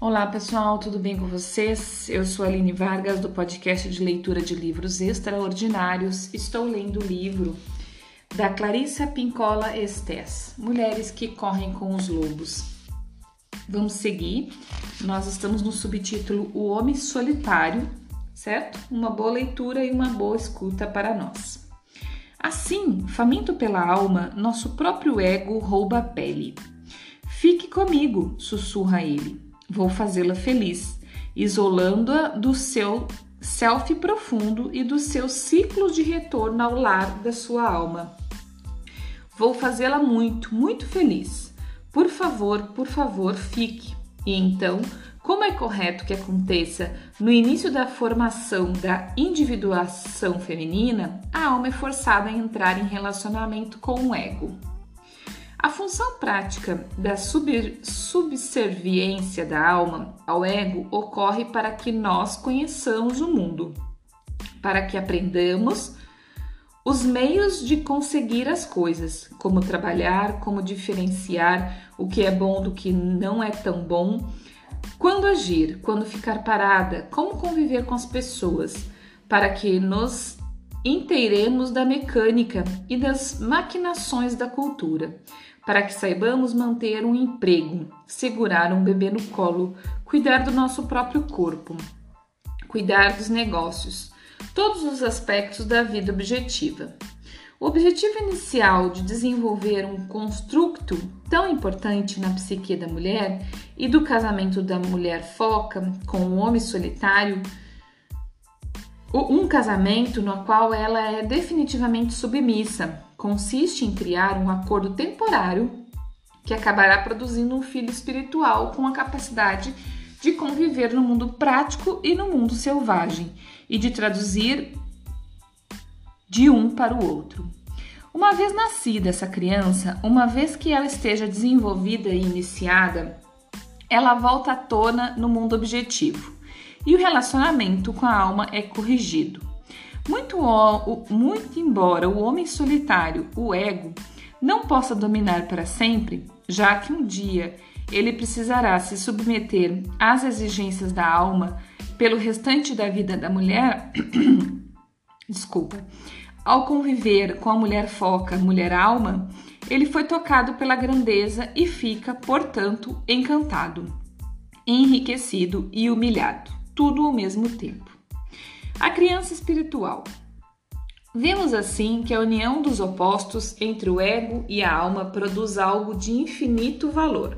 Olá pessoal, tudo bem com vocês? Eu sou Aline Vargas do podcast de leitura de livros extraordinários. Estou lendo o livro da Clarissa Pincola Estes, Mulheres que Correm com os Lobos. Vamos seguir. Nós estamos no subtítulo O Homem Solitário, certo? Uma boa leitura e uma boa escuta para nós. Assim, faminto pela alma, nosso próprio ego rouba a pele. Fique comigo, sussurra ele. Vou fazê-la feliz, isolando-a do seu self profundo e do seu ciclo de retorno ao lar da sua alma. Vou fazê-la muito, muito feliz. Por favor, por favor, fique. E então, como é correto que aconteça no início da formação da individuação feminina, a alma é forçada a entrar em relacionamento com o ego. A função prática da sub subserviência da alma ao ego ocorre para que nós conheçamos o mundo, para que aprendamos os meios de conseguir as coisas, como trabalhar, como diferenciar o que é bom do que não é tão bom, quando agir, quando ficar parada, como conviver com as pessoas, para que nos inteiremos da mecânica e das maquinações da cultura para que saibamos manter um emprego, segurar um bebê no colo, cuidar do nosso próprio corpo, cuidar dos negócios, todos os aspectos da vida objetiva. O objetivo inicial de desenvolver um construto tão importante na psique da mulher e do casamento da mulher foca com o homem solitário, um casamento no qual ela é definitivamente submissa, consiste em criar um acordo temporário que acabará produzindo um filho espiritual com a capacidade de conviver no mundo prático e no mundo selvagem e de traduzir de um para o outro. Uma vez nascida essa criança, uma vez que ela esteja desenvolvida e iniciada, ela volta à tona no mundo objetivo e o relacionamento com a alma é corrigido. Muito, muito embora o homem solitário, o ego, não possa dominar para sempre, já que um dia ele precisará se submeter às exigências da alma pelo restante da vida da mulher, desculpa, ao conviver com a mulher foca, mulher alma, ele foi tocado pela grandeza e fica, portanto, encantado, enriquecido e humilhado, tudo ao mesmo tempo. A criança espiritual. Vemos assim que a união dos opostos entre o ego e a alma produz algo de infinito valor,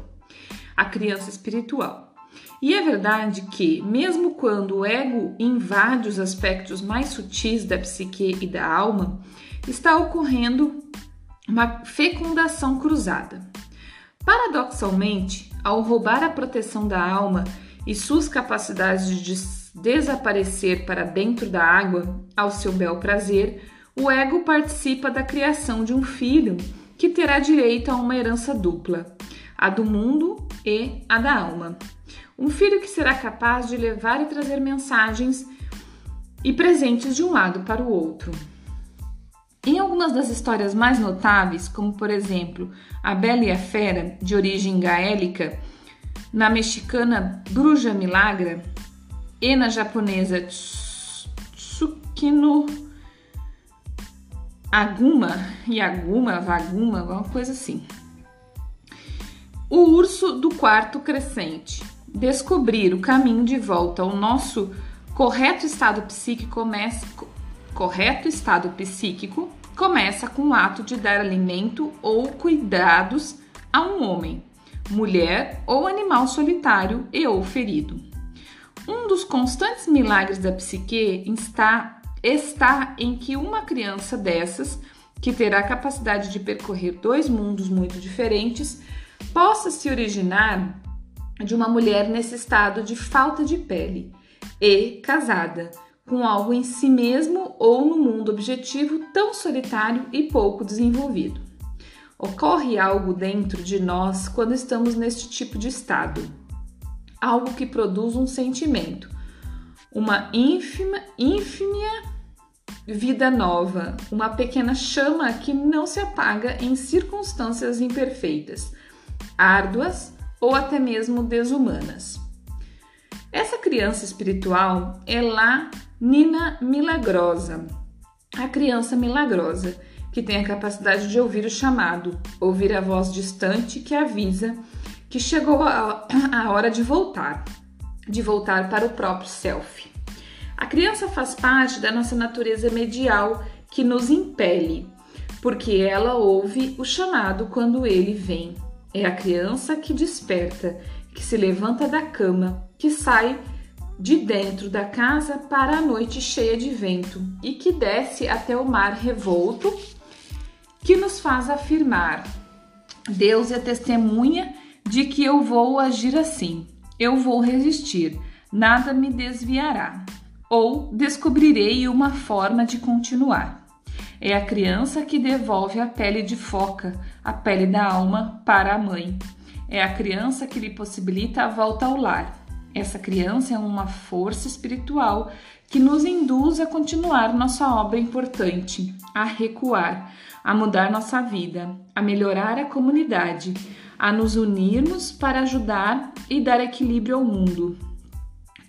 a criança espiritual. E é verdade que, mesmo quando o ego invade os aspectos mais sutis da psique e da alma, está ocorrendo uma fecundação cruzada. Paradoxalmente, ao roubar a proteção da alma e suas capacidades de desaparecer para dentro da água ao seu bel prazer, o ego participa da criação de um filho que terá direito a uma herança dupla, a do mundo e a da alma. Um filho que será capaz de levar e trazer mensagens e presentes de um lado para o outro. Em algumas das histórias mais notáveis, como por exemplo A Bela e a Fera, de origem gaélica, na mexicana Bruja Milagra, e na japonesa Tsukino Aguma, Yaguma, Vaguma, alguma coisa assim. O urso do quarto crescente. Descobrir o caminho de volta ao nosso correto estado psíquico começa, correto estado psíquico começa com o ato de dar alimento ou cuidados a um homem, mulher ou animal solitário e ou ferido. Um dos constantes milagres da psique está, está em que uma criança dessas, que terá a capacidade de percorrer dois mundos muito diferentes, possa se originar de uma mulher nesse estado de falta de pele e casada, com algo em si mesmo ou no mundo objetivo tão solitário e pouco desenvolvido. Ocorre algo dentro de nós quando estamos neste tipo de estado algo que produz um sentimento, uma ínfima, ínfima vida nova, uma pequena chama que não se apaga em circunstâncias imperfeitas, árduas ou até mesmo desumanas. Essa criança espiritual é lá Nina Milagrosa, a criança milagrosa, que tem a capacidade de ouvir o chamado, ouvir a voz distante que avisa que chegou a, a hora de voltar, de voltar para o próprio self. A criança faz parte da nossa natureza medial que nos impele, porque ela ouve o chamado quando ele vem. É a criança que desperta, que se levanta da cama, que sai de dentro da casa para a noite cheia de vento e que desce até o mar revolto, que nos faz afirmar: Deus é testemunha de que eu vou agir assim, eu vou resistir, nada me desviará, ou descobrirei uma forma de continuar. É a criança que devolve a pele de foca, a pele da alma, para a mãe. É a criança que lhe possibilita a volta ao lar. Essa criança é uma força espiritual que nos induz a continuar nossa obra importante, a recuar, a mudar nossa vida, a melhorar a comunidade, a nos unirmos para ajudar e dar equilíbrio ao mundo.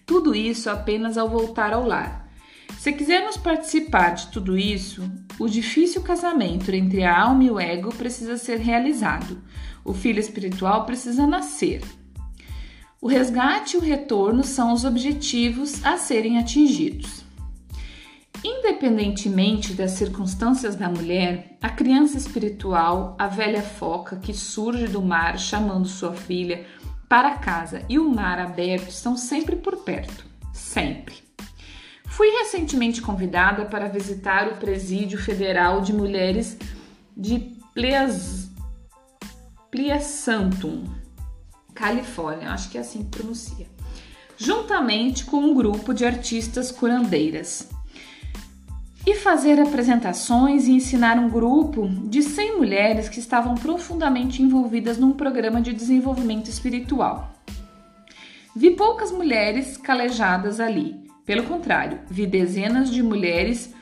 Tudo isso apenas ao voltar ao lar. Se quisermos participar de tudo isso, o difícil casamento entre a alma e o ego precisa ser realizado. O filho espiritual precisa nascer. O resgate e o retorno são os objetivos a serem atingidos. Independentemente das circunstâncias da mulher, a criança espiritual, a velha foca que surge do mar chamando sua filha para casa e o mar aberto estão sempre por perto. Sempre. Fui recentemente convidada para visitar o Presídio Federal de Mulheres de Pleas... Pleasantum, Califórnia, acho que é assim que pronuncia, juntamente com um grupo de artistas curandeiras. E fazer apresentações e ensinar um grupo de 100 mulheres que estavam profundamente envolvidas num programa de desenvolvimento espiritual. Vi poucas mulheres calejadas ali, pelo contrário, vi dezenas de mulheres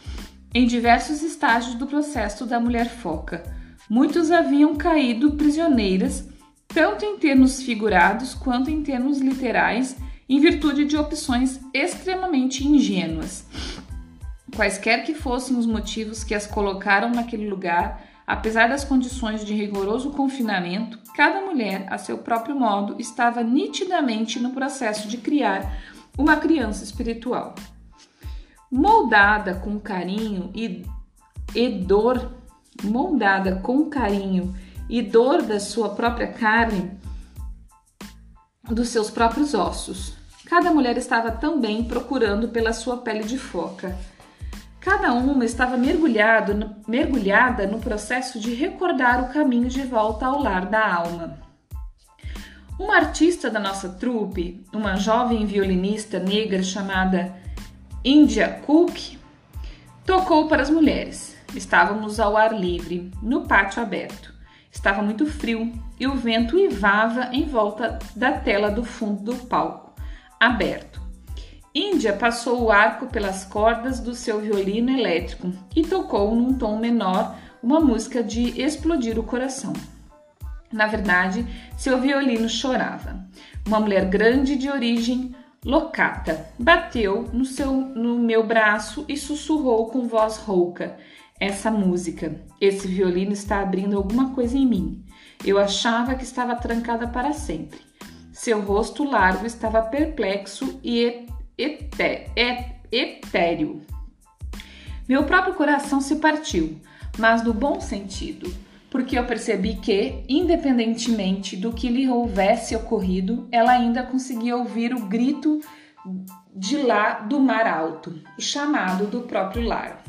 em diversos estágios do processo da mulher foca. Muitos haviam caído prisioneiras, tanto em termos figurados quanto em termos literais, em virtude de opções extremamente ingênuas. Quaisquer que fossem os motivos que as colocaram naquele lugar, apesar das condições de rigoroso confinamento, cada mulher, a seu próprio modo, estava nitidamente no processo de criar uma criança espiritual. Moldada com carinho e, e dor, moldada com carinho e dor da sua própria carne, dos seus próprios ossos. Cada mulher estava também procurando pela sua pele de foca. Cada uma estava mergulhado, mergulhada no processo de recordar o caminho de volta ao lar da alma. Uma artista da nossa trupe, uma jovem violinista negra chamada India Cook, tocou para as mulheres. Estávamos ao ar livre, no pátio aberto. Estava muito frio e o vento uivava em volta da tela do fundo do palco, aberto. Índia passou o arco pelas cordas do seu violino elétrico e tocou num tom menor uma música de explodir o coração. Na verdade, seu violino chorava. Uma mulher grande de origem locata bateu no, seu, no meu braço e sussurrou com voz rouca: Essa música, esse violino está abrindo alguma coisa em mim. Eu achava que estava trancada para sempre. Seu rosto largo estava perplexo e etéreo. Meu próprio coração se partiu, mas no bom sentido porque eu percebi que, independentemente do que lhe houvesse ocorrido, ela ainda conseguia ouvir o grito de lá do mar alto, o chamado do próprio lar.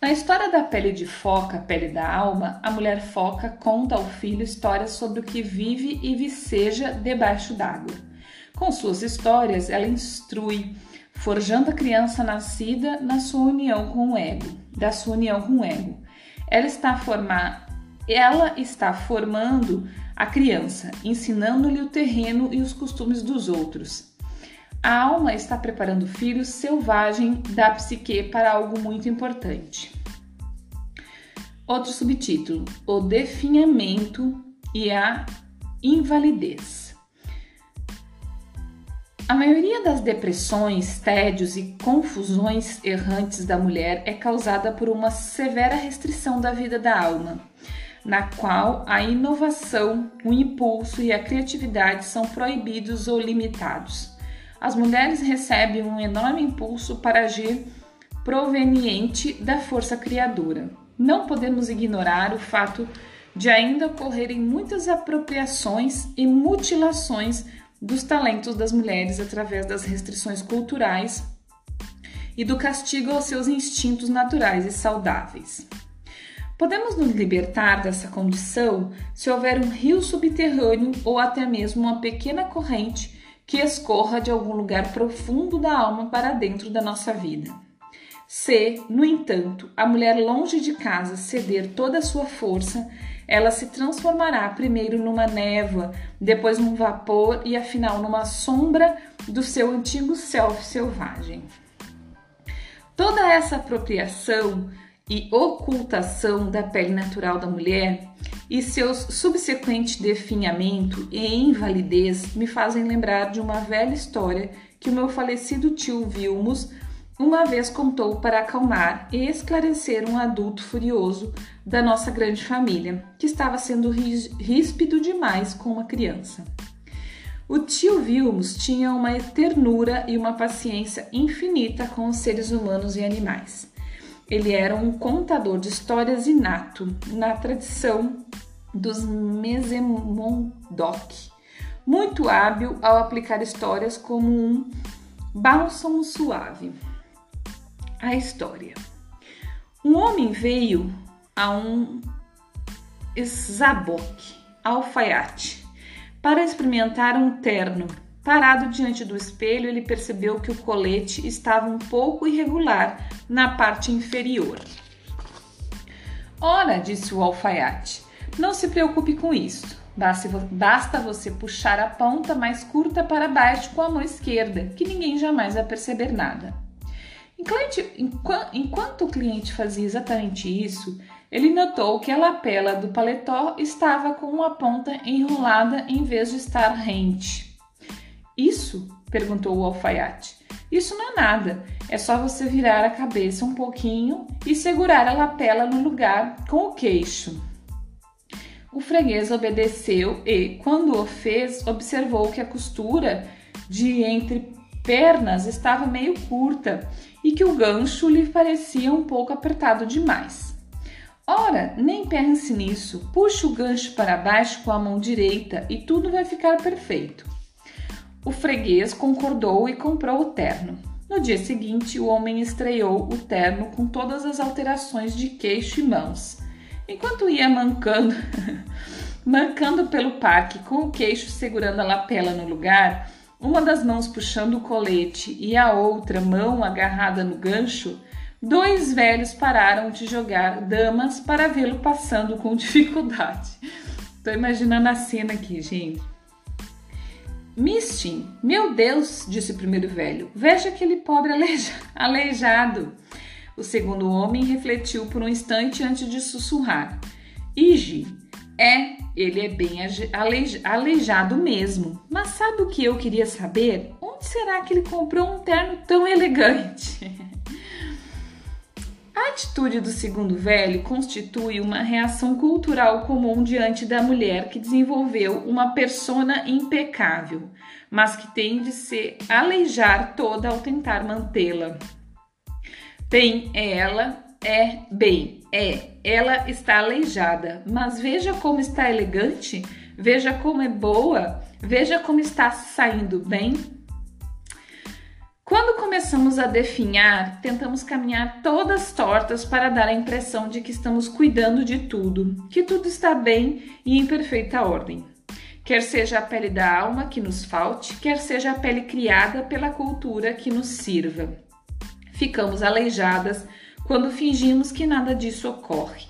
Na história da pele de foca, pele da alma, a mulher foca conta ao filho histórias sobre o que vive e viceja debaixo d'água. Com suas histórias, ela instrui, forjando a criança nascida na sua união com o ego, da sua união com o ego ela está, formar, ela está formando a criança, ensinando-lhe o terreno e os costumes dos outros. A alma está preparando o filho selvagem da psique para algo muito importante. Outro subtítulo: O definhamento e a invalidez. A maioria das depressões, tédios e confusões errantes da mulher é causada por uma severa restrição da vida da alma, na qual a inovação, o impulso e a criatividade são proibidos ou limitados. As mulheres recebem um enorme impulso para agir proveniente da força criadora. Não podemos ignorar o fato de ainda ocorrerem muitas apropriações e mutilações dos talentos das mulheres através das restrições culturais e do castigo aos seus instintos naturais e saudáveis. Podemos nos libertar dessa condição se houver um rio subterrâneo ou até mesmo uma pequena corrente que escorra de algum lugar profundo da alma para dentro da nossa vida. Se, no entanto, a mulher longe de casa ceder toda a sua força, ela se transformará primeiro numa névoa, depois num vapor e afinal numa sombra do seu antigo self selvagem. Toda essa apropriação e ocultação da pele natural da mulher e seus subsequente definhamento e invalidez me fazem lembrar de uma velha história que o meu falecido tio Vilmos uma vez contou para acalmar e esclarecer um adulto furioso da nossa grande família, que estava sendo ríspido demais com uma criança. O tio Vilmos tinha uma ternura e uma paciência infinita com os seres humanos e animais. Ele era um contador de histórias inato, na tradição dos Mesemondoc, muito hábil ao aplicar histórias como um bálsamo suave a história. Um homem veio a um Zabok, alfaiate, para experimentar um terno. Parado diante do espelho, ele percebeu que o colete estava um pouco irregular na parte inferior. Ora, disse o alfaiate, não se preocupe com isso. Basta você puxar a ponta mais curta para baixo com a mão esquerda, que ninguém jamais vai perceber nada. Enquanto o cliente fazia exatamente isso, ele notou que a lapela do paletó estava com uma ponta enrolada em vez de estar rente. Isso? perguntou o alfaiate. Isso não é nada, é só você virar a cabeça um pouquinho e segurar a lapela no lugar com o queixo. O freguês obedeceu e, quando o fez, observou que a costura de entre pernas estava meio curta e que o gancho lhe parecia um pouco apertado demais. Ora, nem pense nisso, puxe o gancho para baixo com a mão direita e tudo vai ficar perfeito. O freguês concordou e comprou o terno. No dia seguinte, o homem estreou o terno com todas as alterações de queixo e mãos. Enquanto ia mancando, mancando pelo parque com o queixo segurando a lapela no lugar, uma das mãos puxando o colete e a outra mão agarrada no gancho, dois velhos pararam de jogar damas para vê-lo passando com dificuldade. Tô imaginando a cena aqui, gente. Mistin, meu Deus, disse o primeiro velho, veja aquele pobre aleija aleijado. O segundo homem refletiu por um instante antes de sussurrar. Ige, é, ele é bem aleijado mesmo. Mas sabe o que eu queria saber? Onde será que ele comprou um terno tão elegante? A atitude do segundo velho constitui uma reação cultural comum diante da mulher que desenvolveu uma persona impecável, mas que tem de se aleijar toda ao tentar mantê-la. Bem, ela é bem, é, ela está aleijada, mas veja como está elegante, veja como é boa, veja como está saindo bem. Quando começamos a definhar, tentamos caminhar todas tortas para dar a impressão de que estamos cuidando de tudo, que tudo está bem e em perfeita ordem. Quer seja a pele da alma que nos falte, quer seja a pele criada pela cultura que nos sirva. Ficamos aleijadas quando fingimos que nada disso ocorre.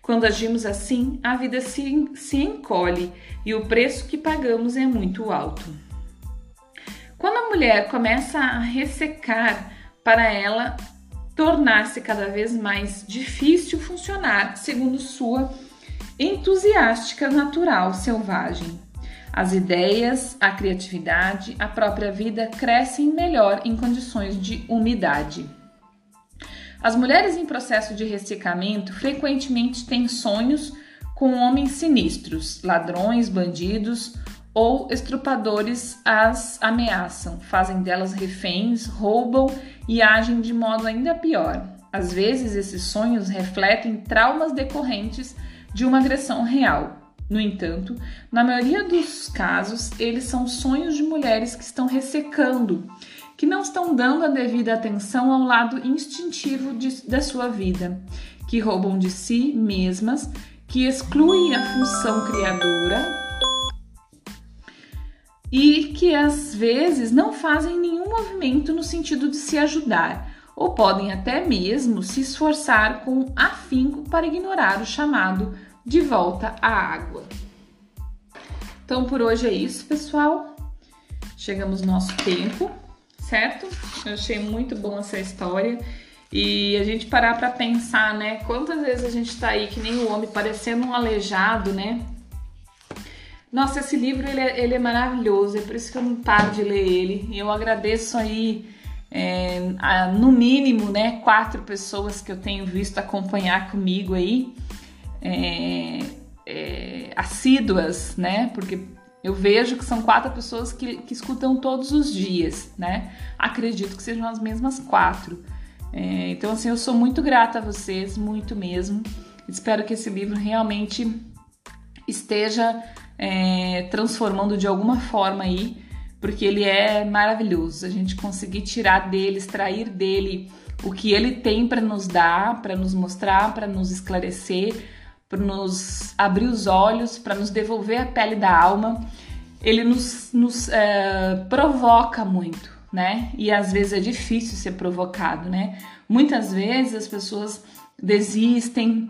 Quando agimos assim, a vida se, se encolhe e o preço que pagamos é muito alto. Quando a mulher começa a ressecar, para ela tornar-se cada vez mais difícil funcionar segundo sua entusiástica natural selvagem. As ideias, a criatividade, a própria vida crescem melhor em condições de umidade. As mulheres em processo de ressecamento frequentemente têm sonhos com homens sinistros, ladrões, bandidos ou estrupadores as ameaçam, fazem delas reféns, roubam e agem de modo ainda pior. Às vezes, esses sonhos refletem traumas decorrentes de uma agressão real. No entanto, na maioria dos casos, eles são sonhos de mulheres que estão ressecando, que não estão dando a devida atenção ao lado instintivo de, da sua vida, que roubam de si mesmas, que excluem a função criadora e que às vezes não fazem nenhum movimento no sentido de se ajudar, ou podem até mesmo se esforçar com afinco para ignorar o chamado de volta à água. Então por hoje é isso, pessoal. Chegamos no nosso tempo, certo? Eu achei muito bom essa história. E a gente parar para pensar, né? Quantas vezes a gente tá aí que nem o homem parecendo um aleijado, né? Nossa, esse livro ele é, ele é maravilhoso, é por isso que eu não paro de ler ele. E eu agradeço aí, é, a, no mínimo, né, quatro pessoas que eu tenho visto acompanhar comigo aí, é, é, assíduas, né, porque eu vejo que são quatro pessoas que, que escutam todos os dias, né? Acredito que sejam as mesmas quatro. É, então, assim, eu sou muito grata a vocês, muito mesmo. Espero que esse livro realmente esteja é, transformando de alguma forma aí, porque ele é maravilhoso. A gente conseguir tirar dele, extrair dele o que ele tem para nos dar, para nos mostrar, para nos esclarecer, para nos abrir os olhos, para nos devolver a pele da alma. Ele nos, nos é, provoca muito, né? E às vezes é difícil ser provocado, né? Muitas vezes as pessoas desistem,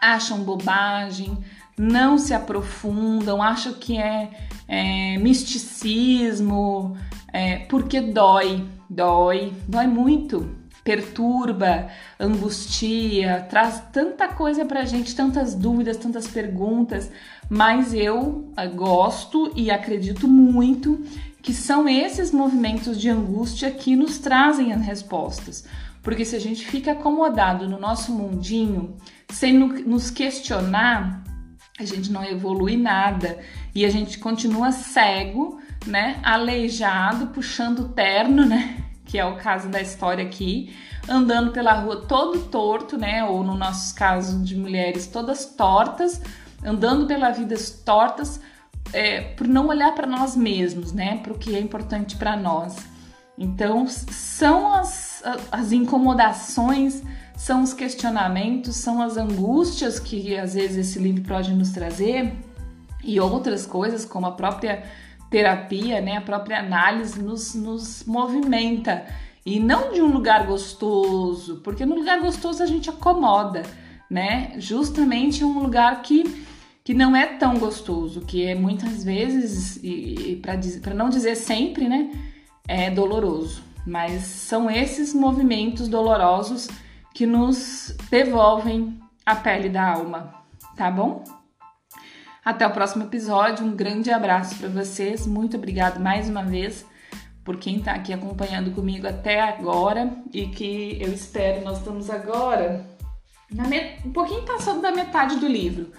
acham bobagem, não se aprofundam, acham que é, é misticismo, é, porque dói, dói, dói muito, perturba, angustia, traz tanta coisa pra gente, tantas dúvidas, tantas perguntas, mas eu eh, gosto e acredito muito que são esses movimentos de angústia que nos trazem as respostas. Porque se a gente fica acomodado no nosso mundinho, sem nos questionar, a gente não evolui nada e a gente continua cego, né? Aleijado, puxando terno, né? Que é o caso da história aqui, andando pela rua todo torto, né? Ou no nosso caso de mulheres, todas tortas, andando pela vida tortas, é, por não olhar para nós mesmos, né? Para o que é importante para nós. Então, são as, as incomodações são os questionamentos, são as angústias que às vezes esse livro pode nos trazer e outras coisas, como a própria terapia, né, a própria análise, nos, nos movimenta. E não de um lugar gostoso, porque no lugar gostoso a gente acomoda, né? Justamente um lugar que, que não é tão gostoso, que é muitas vezes, e, e para não dizer sempre, né? É doloroso. Mas são esses movimentos dolorosos que nos devolvem a pele da alma, tá bom? Até o próximo episódio, um grande abraço para vocês, muito obrigado mais uma vez por quem está aqui acompanhando comigo até agora e que eu espero, nós estamos agora um pouquinho passando da metade do livro,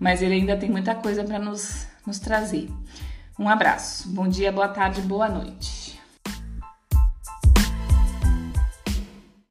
mas ele ainda tem muita coisa para nos, nos trazer. Um abraço, bom dia, boa tarde, boa noite.